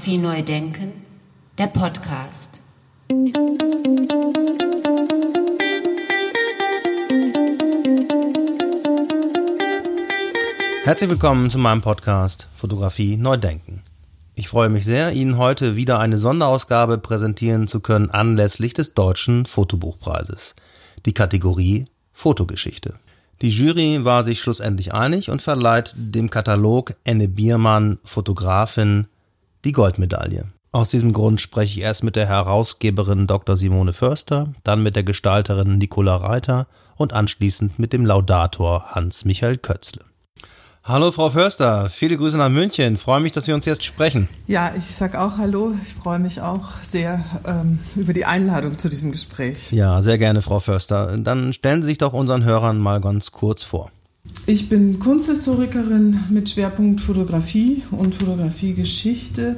Fotografie neu denken, der Podcast. Herzlich willkommen zu meinem Podcast Fotografie neu denken. Ich freue mich sehr, Ihnen heute wieder eine Sonderausgabe präsentieren zu können anlässlich des Deutschen Fotobuchpreises. Die Kategorie Fotogeschichte. Die Jury war sich schlussendlich einig und verleiht dem Katalog Enne Biermann, Fotografin, die Goldmedaille. Aus diesem Grund spreche ich erst mit der Herausgeberin Dr. Simone Förster, dann mit der Gestalterin Nicola Reiter und anschließend mit dem Laudator Hans-Michael Kötzle. Hallo Frau Förster, viele Grüße nach München. Freue mich, dass wir uns jetzt sprechen. Ja, ich sag auch Hallo. Ich freue mich auch sehr ähm, über die Einladung zu diesem Gespräch. Ja, sehr gerne, Frau Förster. Dann stellen Sie sich doch unseren Hörern mal ganz kurz vor. Ich bin Kunsthistorikerin mit Schwerpunkt Fotografie und Fotografiegeschichte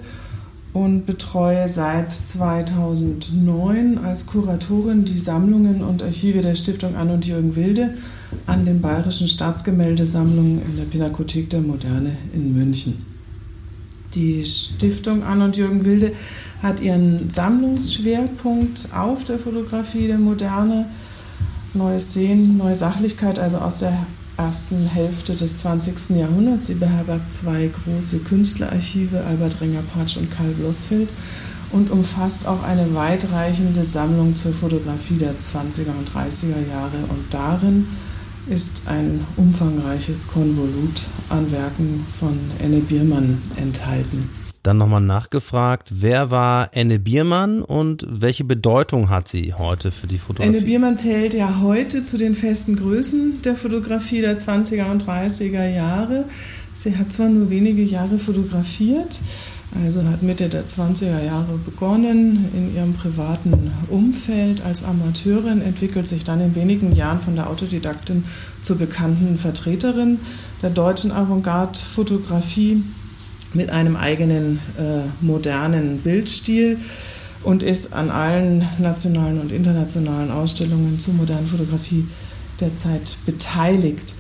und betreue seit 2009 als Kuratorin die Sammlungen und Archive der Stiftung Ann und Jürgen Wilde an den Bayerischen Staatsgemäldesammlungen in der Pinakothek der Moderne in München. Die Stiftung Ann und Jürgen Wilde hat ihren Sammlungsschwerpunkt auf der Fotografie der Moderne, neues Sehen, neue Sachlichkeit, also aus der ersten Hälfte des 20. Jahrhunderts. Sie beherbergt zwei große Künstlerarchive, Albert Renger-Patsch und Karl Blossfeld, und umfasst auch eine weitreichende Sammlung zur Fotografie der 20er und 30er Jahre. Und darin ist ein umfangreiches Konvolut an Werken von Enne Biermann enthalten. Dann nochmal nachgefragt, wer war Enne Biermann und welche Bedeutung hat sie heute für die Fotografie? Enne Biermann zählt ja heute zu den festen Größen der Fotografie der 20er und 30er Jahre. Sie hat zwar nur wenige Jahre fotografiert, also hat Mitte der 20er Jahre begonnen in ihrem privaten Umfeld als Amateurin, entwickelt sich dann in wenigen Jahren von der Autodidaktin zur bekannten Vertreterin der deutschen Avantgarde-Fotografie mit einem eigenen äh, modernen Bildstil und ist an allen nationalen und internationalen Ausstellungen zur modernen Fotografie der Zeit beteiligt.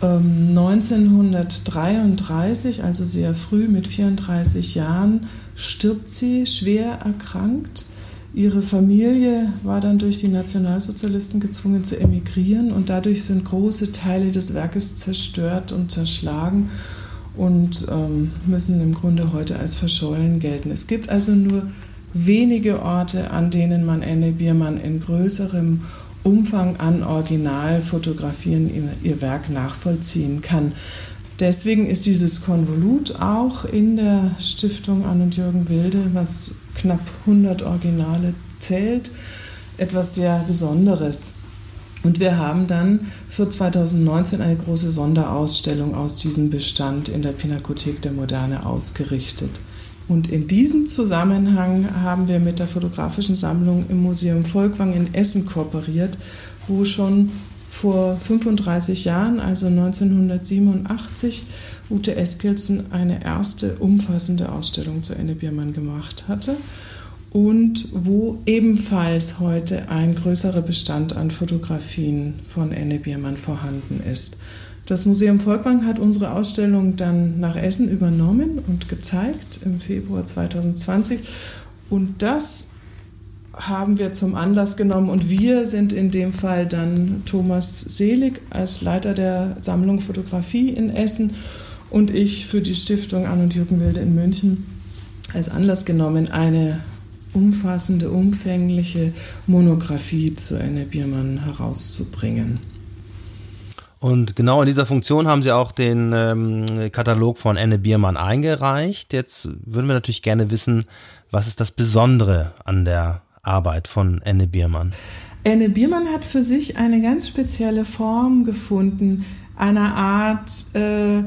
Ähm, 1933, also sehr früh mit 34 Jahren, stirbt sie schwer erkrankt. Ihre Familie war dann durch die Nationalsozialisten gezwungen zu emigrieren und dadurch sind große Teile des Werkes zerstört und zerschlagen und ähm, müssen im Grunde heute als verschollen gelten. Es gibt also nur wenige Orte, an denen man Anne Biermann in größerem Umfang an Originalfotografien ihr Werk nachvollziehen kann. Deswegen ist dieses Konvolut auch in der Stiftung Ann und Jürgen Wilde, was knapp 100 Originale zählt, etwas sehr Besonderes. Und wir haben dann für 2019 eine große Sonderausstellung aus diesem Bestand in der Pinakothek der Moderne ausgerichtet. Und in diesem Zusammenhang haben wir mit der fotografischen Sammlung im Museum Volkwang in Essen kooperiert, wo schon vor 35 Jahren, also 1987, Ute Eskilsen eine erste umfassende Ausstellung zu Enne Biermann gemacht hatte und wo ebenfalls heute ein größerer Bestand an Fotografien von Enne Biermann vorhanden ist. Das Museum Volkwang hat unsere Ausstellung dann nach Essen übernommen und gezeigt im Februar 2020 und das haben wir zum Anlass genommen und wir sind in dem Fall dann Thomas Selig als Leiter der Sammlung Fotografie in Essen und ich für die Stiftung Ann und Jürgen Wilde in München als Anlass genommen, eine umfassende, umfängliche Monographie zu Anne Biermann herauszubringen. Und genau in dieser Funktion haben Sie auch den ähm, Katalog von Anne Biermann eingereicht. Jetzt würden wir natürlich gerne wissen, was ist das Besondere an der Arbeit von Anne Biermann? Anne Biermann hat für sich eine ganz spezielle Form gefunden, einer Art äh, äh,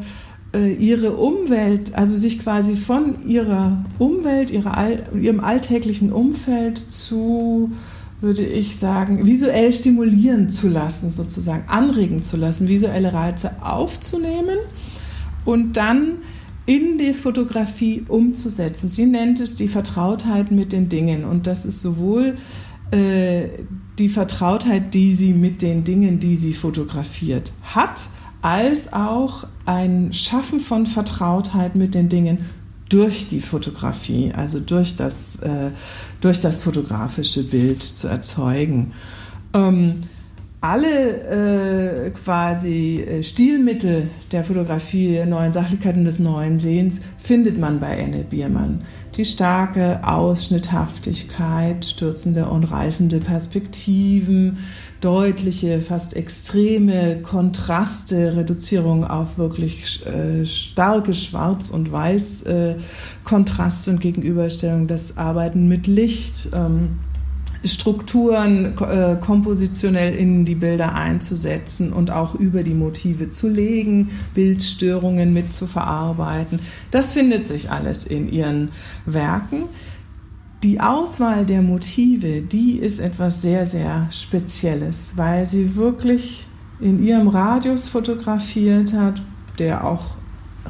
ihre Umwelt, also sich quasi von ihrer Umwelt, ihrer, ihrem alltäglichen Umfeld zu, würde ich sagen, visuell stimulieren zu lassen, sozusagen anregen zu lassen, visuelle Reize aufzunehmen und dann in die Fotografie umzusetzen. Sie nennt es die Vertrautheit mit den Dingen und das ist sowohl äh, die Vertrautheit, die sie mit den Dingen, die sie fotografiert hat, als auch ein Schaffen von Vertrautheit mit den Dingen durch die Fotografie, also durch das, äh, durch das fotografische Bild zu erzeugen. Ähm, alle äh, quasi äh, Stilmittel der Fotografie, der neuen Sachlichkeit und des neuen Sehens findet man bei Enne Biermann. Die starke Ausschnitthaftigkeit, stürzende und reißende Perspektiven, deutliche, fast extreme Kontraste, Reduzierung auf wirklich äh, starke Schwarz- und Weiß-Kontraste äh, und Gegenüberstellung, das Arbeiten mit Licht. Ähm, Strukturen äh, kompositionell in die Bilder einzusetzen und auch über die Motive zu legen, Bildstörungen mit zu verarbeiten. Das findet sich alles in ihren Werken. Die Auswahl der Motive, die ist etwas sehr, sehr Spezielles, weil sie wirklich in ihrem Radius fotografiert hat, der auch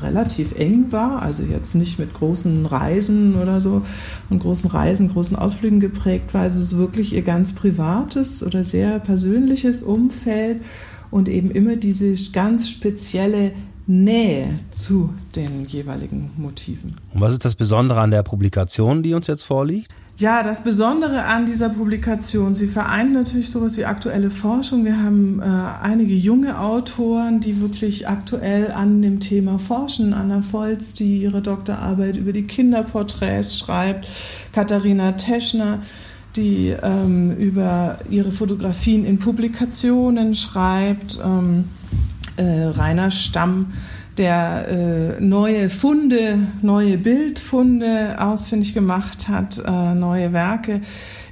relativ eng war, also jetzt nicht mit großen Reisen oder so und großen Reisen, großen Ausflügen geprägt war, also es ist wirklich ihr ganz privates oder sehr persönliches Umfeld und eben immer diese ganz spezielle Nähe zu den jeweiligen Motiven. Und was ist das Besondere an der Publikation, die uns jetzt vorliegt? Ja, das Besondere an dieser Publikation, sie vereint natürlich sowas wie aktuelle Forschung. Wir haben äh, einige junge Autoren, die wirklich aktuell an dem Thema forschen. Anna Volz, die ihre Doktorarbeit über die Kinderporträts schreibt, Katharina Teschner, die ähm, über ihre Fotografien in Publikationen schreibt, ähm, äh, Rainer Stamm, der äh, neue Funde, neue Bildfunde ausfindig gemacht hat, äh, neue Werke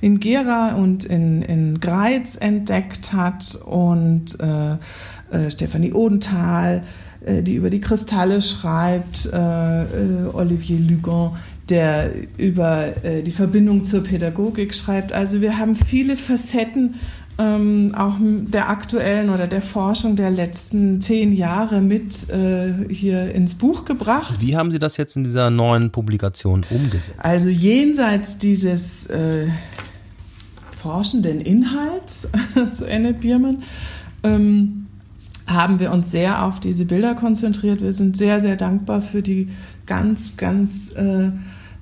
in Gera und in, in Greiz entdeckt hat und äh, äh, Stefanie Odenthal, äh, die über die Kristalle schreibt, Olivier Lugon, der über die Verbindung zur Pädagogik schreibt. Also wir haben viele Facetten ähm, auch der aktuellen oder der Forschung der letzten zehn Jahre mit äh, hier ins Buch gebracht. Wie haben Sie das jetzt in dieser neuen Publikation umgesetzt? Also jenseits dieses äh, forschenden Inhalts zu Annette Biermann ähm, haben wir uns sehr auf diese Bilder konzentriert. Wir sind sehr, sehr dankbar für die ganz, ganz äh,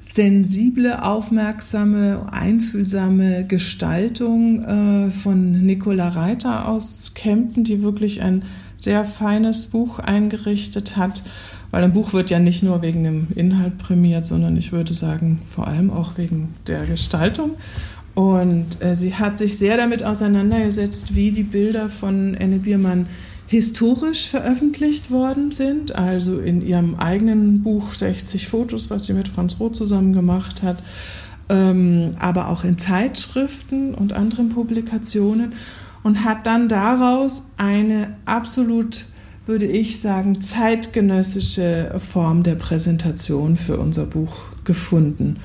sensible, aufmerksame, einfühlsame Gestaltung äh, von Nicola Reiter aus Kempten, die wirklich ein sehr feines Buch eingerichtet hat. Weil ein Buch wird ja nicht nur wegen dem Inhalt prämiert, sondern ich würde sagen vor allem auch wegen der Gestaltung. Und äh, sie hat sich sehr damit auseinandergesetzt, wie die Bilder von Anne Biermann historisch veröffentlicht worden sind, also in ihrem eigenen Buch 60 Fotos, was sie mit Franz Roth zusammen gemacht hat, ähm, aber auch in Zeitschriften und anderen Publikationen und hat dann daraus eine absolut, würde ich sagen, zeitgenössische Form der Präsentation für unser Buch gefunden.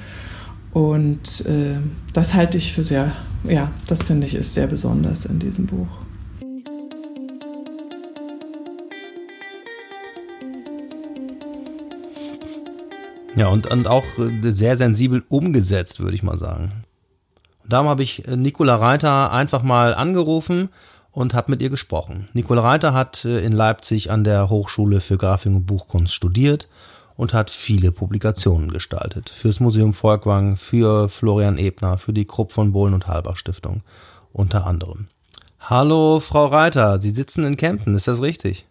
Und äh, das halte ich für sehr, ja, das finde ich ist sehr besonders in diesem Buch. Ja, und, und auch äh, sehr sensibel umgesetzt, würde ich mal sagen. Und darum habe ich äh, Nicola Reiter einfach mal angerufen und habe mit ihr gesprochen. Nicola Reiter hat äh, in Leipzig an der Hochschule für Grafik und Buchkunst studiert und hat viele Publikationen gestaltet. Fürs Museum Volkwang, für Florian Ebner, für die Krupp von Bohlen und Halbach Stiftung unter anderem. Hallo, Frau Reiter, Sie sitzen in Kempten, ist das richtig?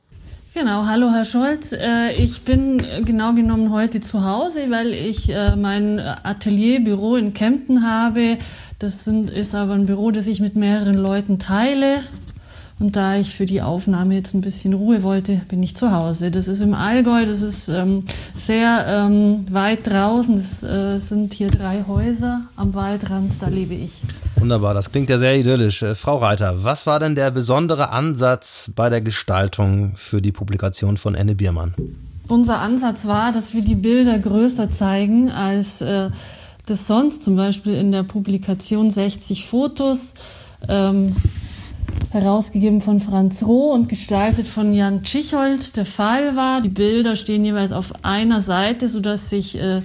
Genau, hallo Herr Scholz. Äh, ich bin genau genommen heute zu Hause, weil ich äh, mein Atelierbüro in Kempten habe. Das ist aber ein Büro, das ich mit mehreren Leuten teile. Und da ich für die Aufnahme jetzt ein bisschen Ruhe wollte, bin ich zu Hause. Das ist im Allgäu, das ist ähm, sehr ähm, weit draußen. Das äh, sind hier drei Häuser am Waldrand, da lebe ich. Wunderbar, das klingt ja sehr idyllisch. Äh, Frau Reiter, was war denn der besondere Ansatz bei der Gestaltung für die Publikation von Anne Biermann? Unser Ansatz war, dass wir die Bilder größer zeigen als äh, das sonst, zum Beispiel in der Publikation 60 Fotos. Ähm, herausgegeben von Franz Roh und gestaltet von Jan Tschichold der Fall war. Die Bilder stehen jeweils auf einer Seite, sodass sich äh,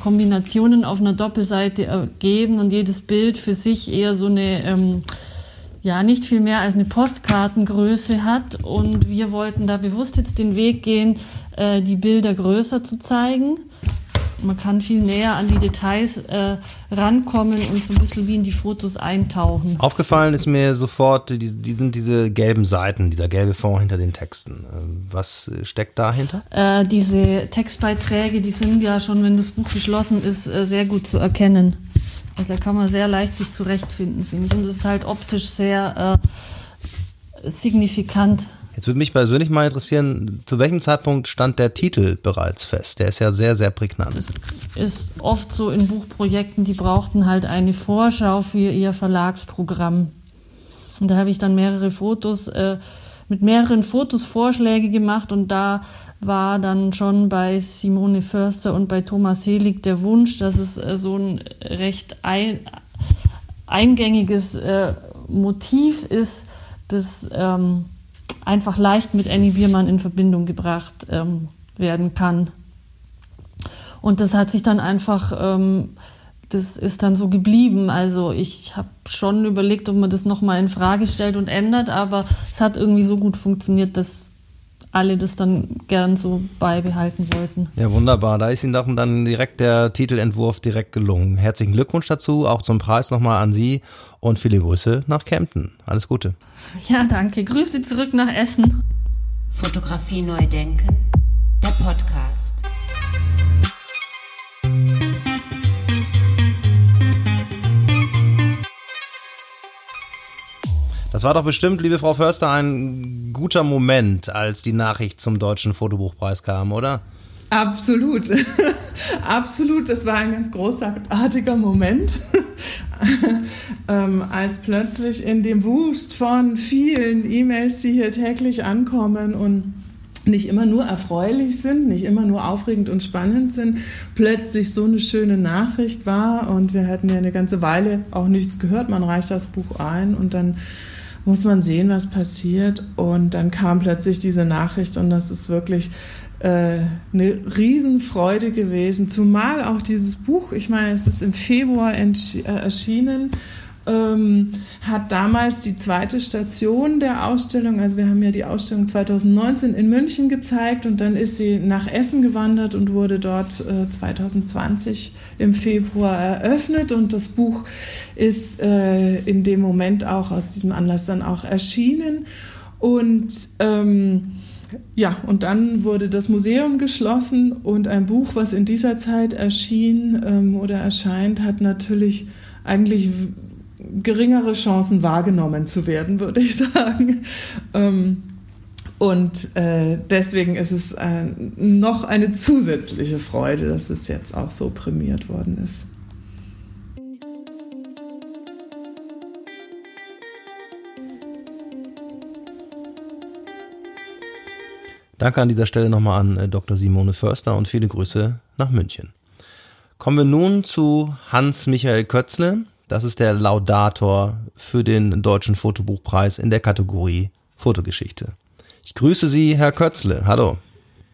Kombinationen auf einer Doppelseite ergeben und jedes Bild für sich eher so eine, ähm, ja, nicht viel mehr als eine Postkartengröße hat. Und wir wollten da bewusst jetzt den Weg gehen, äh, die Bilder größer zu zeigen. Man kann viel näher an die Details äh, rankommen und so ein bisschen wie in die Fotos eintauchen. Aufgefallen ist mir sofort, die, die sind diese gelben Seiten, dieser gelbe Fond hinter den Texten. Ähm, was steckt dahinter? Äh, diese Textbeiträge, die sind ja schon, wenn das Buch geschlossen ist, äh, sehr gut zu erkennen. Also da kann man sehr leicht sich zurechtfinden, finde ich. Und das ist halt optisch sehr äh, signifikant. Jetzt würde mich persönlich mal interessieren, zu welchem Zeitpunkt stand der Titel bereits fest? Der ist ja sehr, sehr prägnant. Das ist oft so in Buchprojekten, die brauchten halt eine Vorschau für ihr Verlagsprogramm. Und da habe ich dann mehrere Fotos, äh, mit mehreren Fotos Vorschläge gemacht und da war dann schon bei Simone Förster und bei Thomas Selig der Wunsch, dass es äh, so ein recht ein, eingängiges äh, Motiv ist, das ähm, einfach leicht mit Annie Biermann in Verbindung gebracht ähm, werden kann. Und das hat sich dann einfach, ähm, das ist dann so geblieben. Also ich habe schon überlegt, ob man das nochmal in Frage stellt und ändert, aber es hat irgendwie so gut funktioniert, dass alle das dann gern so beibehalten wollten. Ja, wunderbar. Da ist Ihnen doch dann direkt der Titelentwurf direkt gelungen. Herzlichen Glückwunsch dazu, auch zum Preis nochmal an Sie und viele Grüße nach Kempten. Alles Gute. Ja, danke. Grüße zurück nach Essen. Fotografie neu denken, der Podcast. Das war doch bestimmt, liebe Frau Förster, ein guter Moment, als die Nachricht zum Deutschen Fotobuchpreis kam, oder? Absolut. Absolut. Das war ein ganz großartiger Moment, ähm, als plötzlich in dem Wust von vielen E-Mails, die hier täglich ankommen und nicht immer nur erfreulich sind, nicht immer nur aufregend und spannend sind, plötzlich so eine schöne Nachricht war und wir hatten ja eine ganze Weile auch nichts gehört. Man reicht das Buch ein und dann muss man sehen, was passiert. Und dann kam plötzlich diese Nachricht und das ist wirklich äh, eine Riesenfreude gewesen. Zumal auch dieses Buch, ich meine, es ist im Februar äh, erschienen ähm, hat damals die zweite Station der Ausstellung, also wir haben ja die Ausstellung 2019 in München gezeigt und dann ist sie nach Essen gewandert und wurde dort äh, 2020 im Februar eröffnet und das Buch ist äh, in dem Moment auch aus diesem Anlass dann auch erschienen. Und ähm, ja, und dann wurde das Museum geschlossen und ein Buch, was in dieser Zeit erschien ähm, oder erscheint, hat natürlich eigentlich geringere Chancen wahrgenommen zu werden, würde ich sagen. Ähm, und äh, deswegen ist es äh, noch eine zusätzliche Freude, dass es jetzt auch so prämiert worden ist. Danke an dieser Stelle nochmal an äh, Dr. Simone Förster und viele Grüße nach München. Kommen wir nun zu Hans-Michael Kötzle, das ist der Laudator für den Deutschen Fotobuchpreis in der Kategorie Fotogeschichte. Ich grüße Sie, Herr Kötzle. Hallo.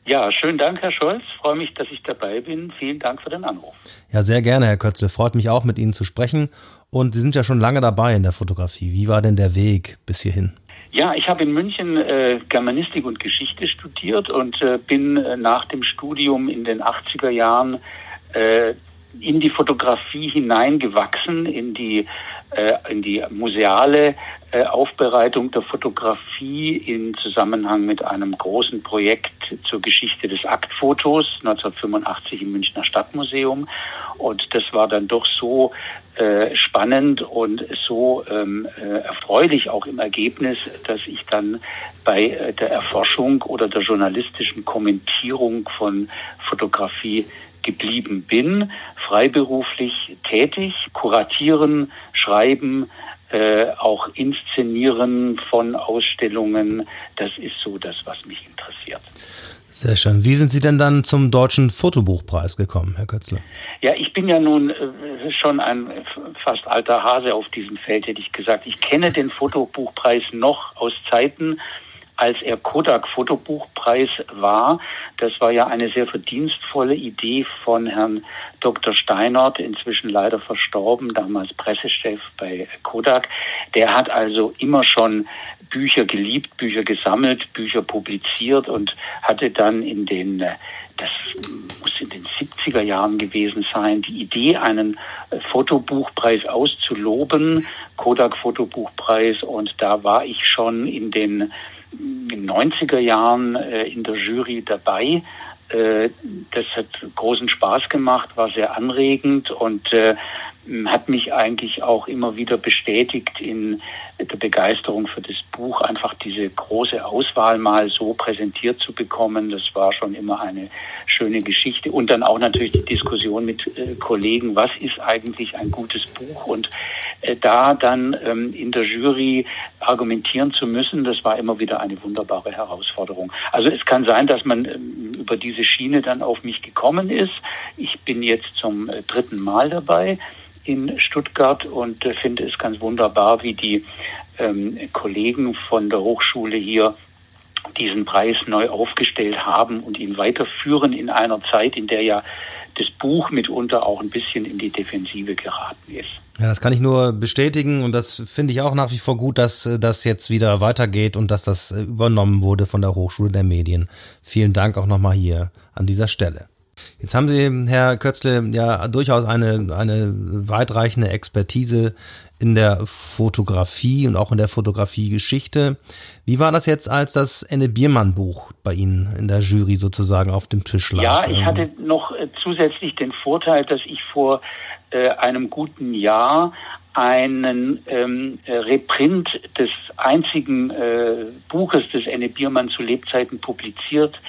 Ja, schönen Dank, Herr Scholz. Freue mich, dass ich dabei bin. Vielen Dank für den Anruf. Ja, sehr gerne, Herr Kötzle. Freut mich auch, mit Ihnen zu sprechen. Und Sie sind ja schon lange dabei in der Fotografie. Wie war denn der Weg bis hierhin? Ja, ich habe in München äh, Germanistik und Geschichte studiert und äh, bin äh, nach dem Studium in den 80er Jahren äh, in die Fotografie hineingewachsen, in die, äh, in die museale äh, Aufbereitung der Fotografie in Zusammenhang mit einem großen Projekt zur Geschichte des Aktfotos 1985 im Münchner Stadtmuseum. Und das war dann doch so äh, spannend und so ähm, äh, erfreulich auch im Ergebnis, dass ich dann bei äh, der Erforschung oder der journalistischen Kommentierung von Fotografie geblieben bin, freiberuflich tätig, kuratieren, schreiben, äh, auch inszenieren von Ausstellungen. Das ist so das, was mich interessiert. Sehr schön. Wie sind Sie denn dann zum Deutschen Fotobuchpreis gekommen, Herr Kötzler? Ja, ich bin ja nun äh, schon ein fast alter Hase auf diesem Feld, hätte ich gesagt. Ich kenne den Fotobuchpreis noch aus Zeiten, als er Kodak Fotobuchpreis war. Das war ja eine sehr verdienstvolle Idee von Herrn Dr. Steinert, inzwischen leider verstorben, damals Pressechef bei Kodak. Der hat also immer schon Bücher geliebt, Bücher gesammelt, Bücher publiziert und hatte dann in den äh, das muss in den 70er Jahren gewesen sein, die Idee, einen äh, Fotobuchpreis auszuloben, Kodak Fotobuchpreis. Und da war ich schon in den 90er Jahren äh, in der Jury dabei. Äh, das hat großen Spaß gemacht, war sehr anregend und hat mich eigentlich auch immer wieder bestätigt in der Begeisterung für das Buch, einfach diese große Auswahl mal so präsentiert zu bekommen. Das war schon immer eine schöne Geschichte. Und dann auch natürlich die Diskussion mit äh, Kollegen, was ist eigentlich ein gutes Buch? Und äh, da dann ähm, in der Jury argumentieren zu müssen, das war immer wieder eine wunderbare Herausforderung. Also es kann sein, dass man ähm, über diese Schiene dann auf mich gekommen ist. Ich bin jetzt zum äh, dritten Mal dabei in Stuttgart und äh, finde es ganz wunderbar, wie die ähm, Kollegen von der Hochschule hier diesen Preis neu aufgestellt haben und ihn weiterführen in einer Zeit, in der ja das Buch mitunter auch ein bisschen in die Defensive geraten ist. Ja, das kann ich nur bestätigen und das finde ich auch nach wie vor gut, dass äh, das jetzt wieder weitergeht und dass das äh, übernommen wurde von der Hochschule der Medien. Vielen Dank auch nochmal hier an dieser Stelle. Jetzt haben Sie, Herr Kötzle, ja durchaus eine, eine weitreichende Expertise in der Fotografie und auch in der Fotografiegeschichte. Wie war das jetzt, als das Enne Biermann Buch bei Ihnen in der Jury sozusagen auf dem Tisch lag? Ja, ich hatte noch äh, zusätzlich den Vorteil, dass ich vor äh, einem guten Jahr einen ähm, Reprint des einzigen äh, Buches des Enne Biermann zu Lebzeiten publiziert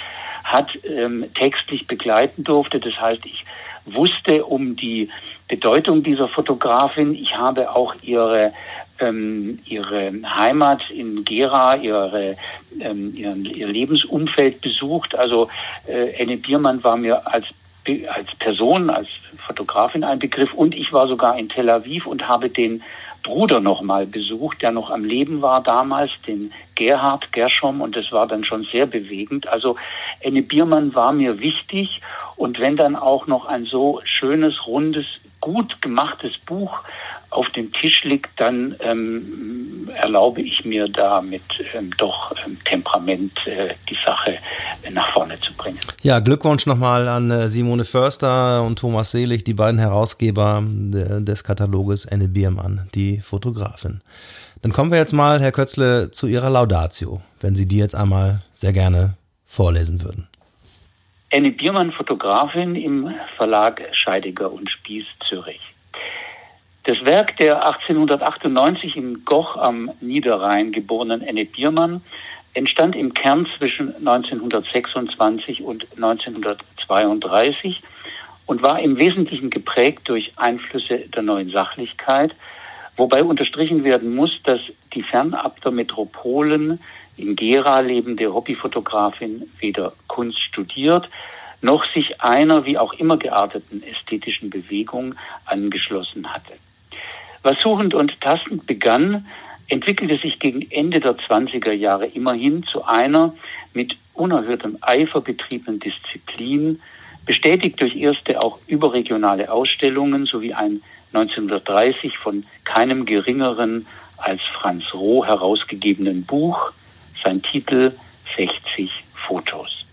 hat, ähm, textlich begleiten durfte. Das heißt, ich wusste um die Bedeutung dieser Fotografin. Ich habe auch ihre ähm, ihre Heimat in Gera, ihre, ähm, ihren, ihr Lebensumfeld besucht. Also äh, Enne Biermann war mir als als Person, als Fotografin ein Begriff und ich war sogar in Tel Aviv und habe den Bruder noch mal besucht, der noch am Leben war damals, den Gerhard Gerschom, und das war dann schon sehr bewegend. Also Enne Biermann war mir wichtig und wenn dann auch noch ein so schönes, rundes, gut gemachtes Buch auf dem Tisch liegt, dann ähm, erlaube ich mir da mit ähm, doch ähm, Temperament äh, die Sache nach vorne zu bringen. Ja, Glückwunsch nochmal an äh, Simone Förster und Thomas Selig, die beiden Herausgeber des Kataloges Anne Biermann, die Fotografin. Dann kommen wir jetzt mal, Herr Kötzle, zu Ihrer Laudatio, wenn Sie die jetzt einmal sehr gerne vorlesen würden. Anne Biermann, Fotografin im Verlag Scheidiger und Spieß Zürich. Das Werk der 1898 in Goch am Niederrhein geborenen Anne Biermann entstand im Kern zwischen 1926 und 1932 und war im Wesentlichen geprägt durch Einflüsse der neuen Sachlichkeit, wobei unterstrichen werden muss, dass die fernab der Metropolen in Gera lebende Hobbyfotografin weder Kunst studiert, noch sich einer wie auch immer gearteten ästhetischen Bewegung angeschlossen hatte. Was suchend und tastend begann, entwickelte sich gegen Ende der 20er Jahre immerhin zu einer mit unerhörtem Eifer betriebenen Disziplin, bestätigt durch erste auch überregionale Ausstellungen sowie ein 1930 von keinem geringeren als Franz Roh herausgegebenen Buch, sein Titel 60 Fotos.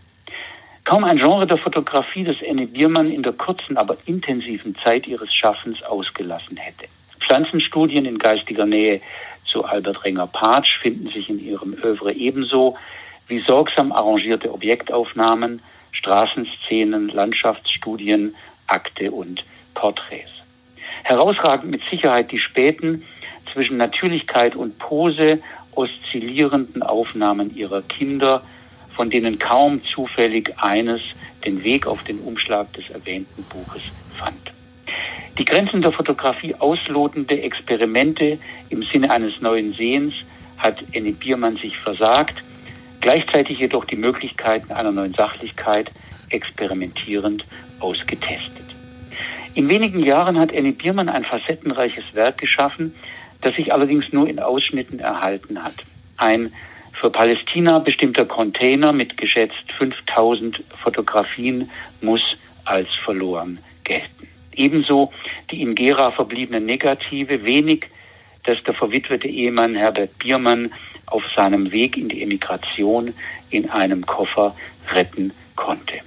Kaum ein Genre der Fotografie, das Anne Biermann in der kurzen, aber intensiven Zeit ihres Schaffens ausgelassen hätte. Pflanzenstudien in geistiger Nähe zu Albert Renger-Patsch finden sich in ihrem Övre ebenso wie sorgsam arrangierte Objektaufnahmen, Straßenszenen, Landschaftsstudien, Akte und Porträts. Herausragend mit Sicherheit die späten, zwischen Natürlichkeit und Pose oszillierenden Aufnahmen ihrer Kinder, von denen kaum zufällig eines den Weg auf den Umschlag des erwähnten Buches fand. Die Grenzen der Fotografie auslotende Experimente im Sinne eines neuen Sehens hat Enne Biermann sich versagt, gleichzeitig jedoch die Möglichkeiten einer neuen Sachlichkeit experimentierend ausgetestet. In wenigen Jahren hat Enne Biermann ein facettenreiches Werk geschaffen, das sich allerdings nur in Ausschnitten erhalten hat. Ein Für Palästina bestimmter Container mit geschätzt 5000 Fotografien muss als verloren gelten. Ebenso die in Gera verbliebenen Negative, wenig, dass der verwitwete Ehemann Herbert Biermann auf seinem Weg in die Emigration in einem Koffer retten konnte.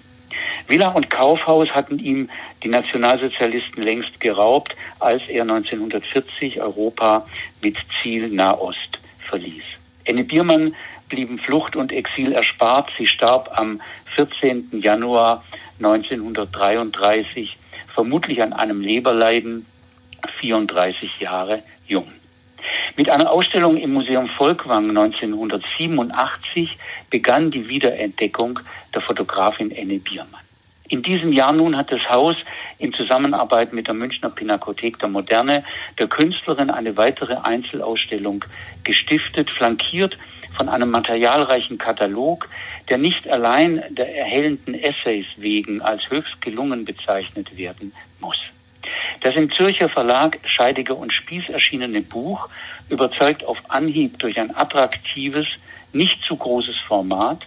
Villa und Kaufhaus hatten ihm die Nationalsozialisten längst geraubt, als er 1940 Europa mit Ziel Nahost verließ. Enne Biermann blieben Flucht und Exil erspart. Sie starb am 14. Januar 1933, vermutlich an einem Leberleiden, 34 Jahre jung. Mit einer Ausstellung im Museum Volkwang 1987 begann die Wiederentdeckung der Fotografin Enne Biermann. In diesem Jahr nun hat das Haus in Zusammenarbeit mit der Münchner Pinakothek der Moderne der Künstlerin eine weitere Einzelausstellung gestiftet, flankiert von einem materialreichen Katalog, der nicht allein der erhellenden Essays wegen als höchst gelungen bezeichnet werden muss. Das im Zürcher Verlag Scheidiger und Spieß erschienene Buch überzeugt auf Anhieb durch ein attraktives, nicht zu großes Format,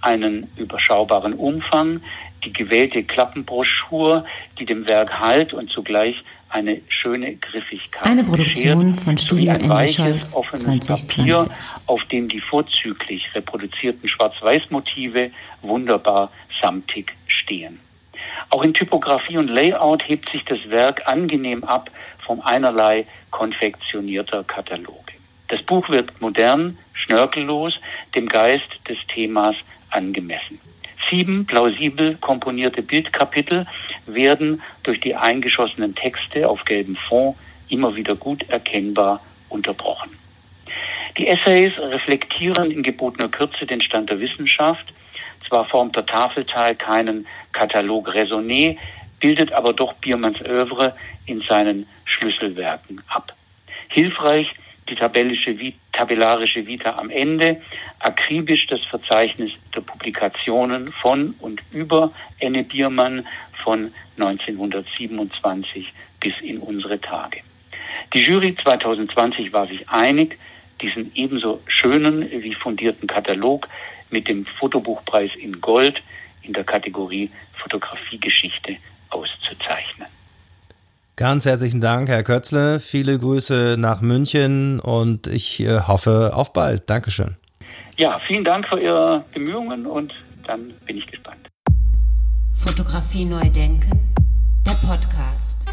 einen überschaubaren Umfang, die gewählte Klappenbroschur, die dem Werk Halt und zugleich eine schöne Griffigkeit Eine Produktion von Studio ein weiches, offenes 2020. Papier, auf dem die vorzüglich reproduzierten Schwarz-Weiß-Motive wunderbar samtig stehen. Auch in Typografie und Layout hebt sich das Werk angenehm ab vom einerlei konfektionierter Kataloge. Das Buch wird modern, schnörkellos, dem Geist des Themas angemessen. Sieben plausibel komponierte Bildkapitel werden durch die eingeschossenen Texte auf gelbem Fond immer wieder gut erkennbar unterbrochen. Die Essays reflektieren in gebotener Kürze den Stand der Wissenschaft. Zwar formt der Tafelteil keinen Katalog Raisonné, bildet aber doch Biermanns Övre in seinen Schlüsselwerken ab. Hilfreich die tabelische, tabellarische Vita am Ende, akribisch das Verzeichnis der Publikationen von und über Enne Biermann von 1927 bis in unsere Tage. Die Jury 2020 war sich einig, diesen ebenso schönen wie fundierten Katalog mit dem Fotobuchpreis in Gold in der Kategorie Fotografiegeschichte auszuzeichnen. Ganz herzlichen Dank, Herr Kötzle. Viele Grüße nach München und ich äh, hoffe auf bald. Dankeschön. Ja, vielen Dank für Ihre Bemühungen und dann bin ich gespannt. Fotografie neu denken, der Podcast.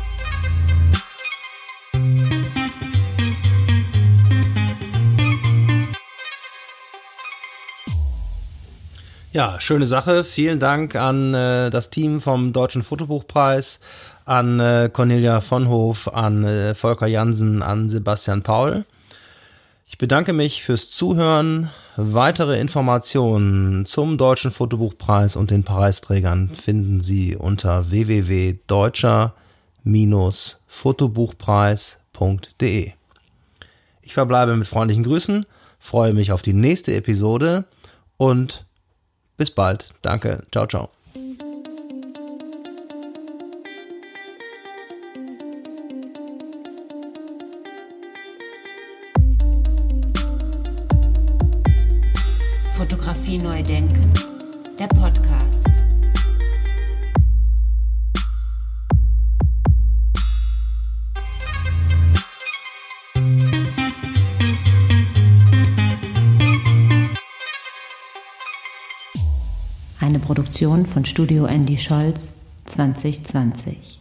Ja, schöne Sache. Vielen Dank an äh, das Team vom Deutschen Fotobuchpreis, an äh, Cornelia von Hof, an äh, Volker Jansen, an Sebastian Paul. Ich bedanke mich fürs Zuhören. Weitere Informationen zum Deutschen Fotobuchpreis und den Preisträgern finden Sie unter www.deutscher-fotobuchpreis.de. Ich verbleibe mit freundlichen Grüßen, freue mich auf die nächste Episode und bis bald. Danke. Ciao, ciao. Fotografie neu denken, der Podcast. Eine Produktion von Studio Andy Scholz 2020.